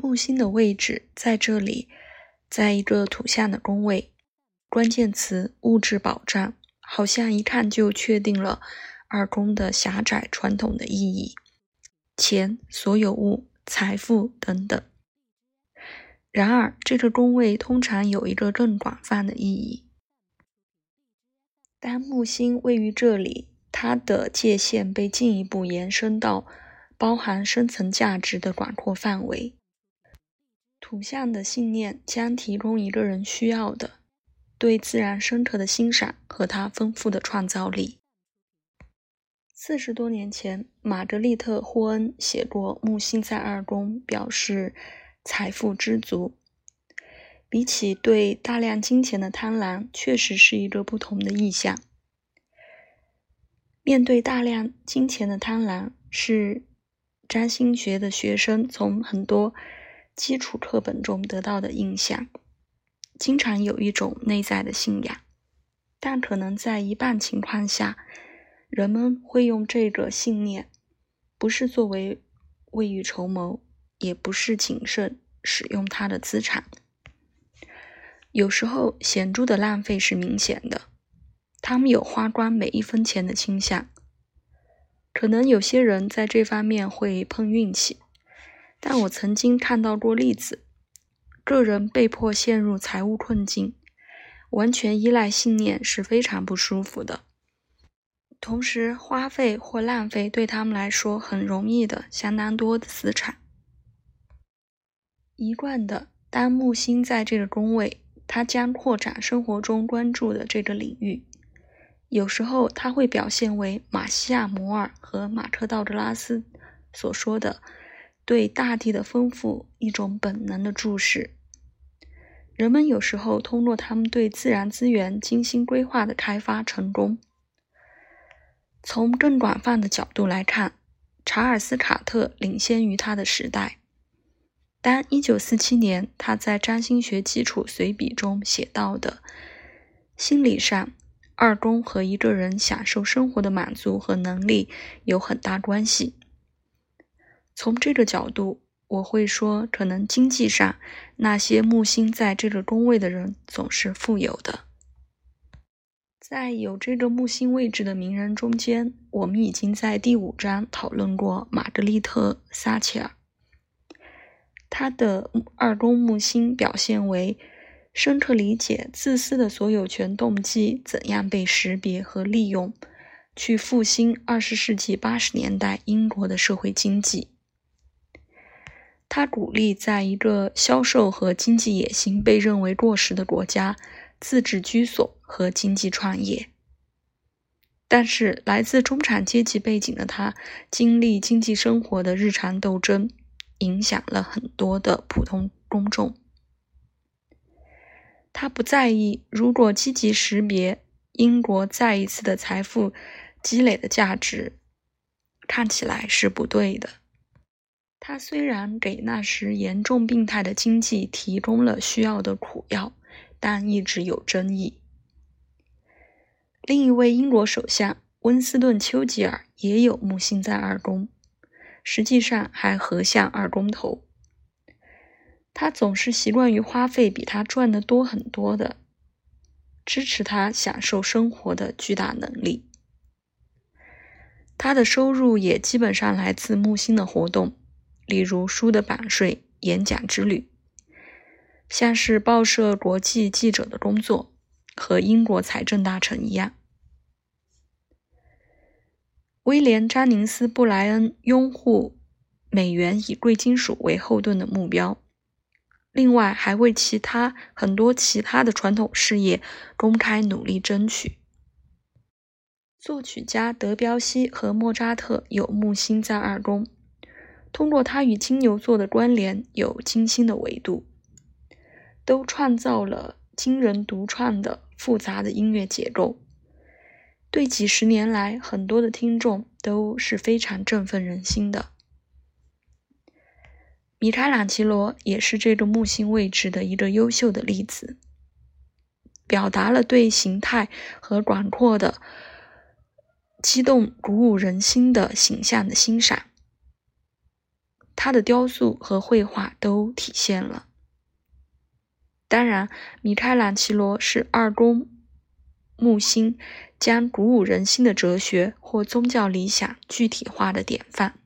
木星的位置在这里，在一个土象的宫位，关键词物质保障，好像一看就确定了二宫的狭窄传统的意义：钱、所有物、财富等等。然而，这个宫位通常有一个更广泛的意义。当木星位于这里，它的界限被进一步延伸到包含深层价值的广阔范围。图像的信念将提供一个人需要的对自然深刻的欣赏和他丰富的创造力。四十多年前，玛格丽特·霍恩写过：“木星在二宫，表示财富知足。比起对大量金钱的贪婪，确实是一个不同的意象。面对大量金钱的贪婪，是占星学的学生从很多。”基础课本中得到的印象，经常有一种内在的信仰，但可能在一半情况下，人们会用这个信念，不是作为未雨绸缪，也不是谨慎使用它的资产。有时候，显著的浪费是明显的，他们有花光每一分钱的倾向。可能有些人在这方面会碰运气。但我曾经看到过例子，个人被迫陷入财务困境，完全依赖信念是非常不舒服的。同时，花费或浪费对他们来说很容易的相当多的资产。一贯的，当木星在这个宫位，它将扩展生活中关注的这个领域。有时候，它会表现为马西亚·摩尔和马克·道格拉斯所说的。对大地的丰富一种本能的注视。人们有时候通过他们对自然资源精心规划的开发成功。从更广泛的角度来看，查尔斯·卡特领先于他的时代。当1947年他在《占星学基础随笔》中写到的，心理上，二宫和一个人享受生活的满足和能力有很大关系。从这个角度，我会说，可能经济上，那些木星在这个宫位的人总是富有的。在有这个木星位置的名人中间，我们已经在第五章讨论过玛格丽特·撒切尔。他的二宫木星表现为深刻理解自私的所有权动机怎样被识别和利用，去复兴二十世纪八十年代英国的社会经济。他鼓励在一个销售和经济野心被认为过时的国家自治居所和经济创业。但是，来自中产阶级背景的他，经历经济生活的日常斗争，影响了很多的普通公众。他不在意，如果积极识别英国再一次的财富积累的价值，看起来是不对的。他虽然给那时严重病态的经济提供了需要的苦药，但一直有争议。另一位英国首相温斯顿·丘吉尔也有木星在二宫，实际上还合相二宫头。他总是习惯于花费比他赚的多很多的，支持他享受生活的巨大能力。他的收入也基本上来自木星的活动。例如书的版税、演讲之旅，像是报社国际记者的工作，和英国财政大臣一样。威廉·詹宁斯·布莱恩拥护美元以贵金属为后盾的目标，另外还为其他很多其他的传统事业公开努力争取。作曲家德彪西和莫扎特有木星在二宫。通过它与金牛座的关联，有金星的维度，都创造了惊人独创的复杂的音乐结构。对几十年来很多的听众都是非常振奋人心的。米开朗基罗也是这个木星位置的一个优秀的例子，表达了对形态和广阔的、激动鼓舞人心的形象的欣赏。他的雕塑和绘画都体现了。当然，米开朗琪罗是二宫木星将鼓舞人心的哲学或宗教理想具体化的典范。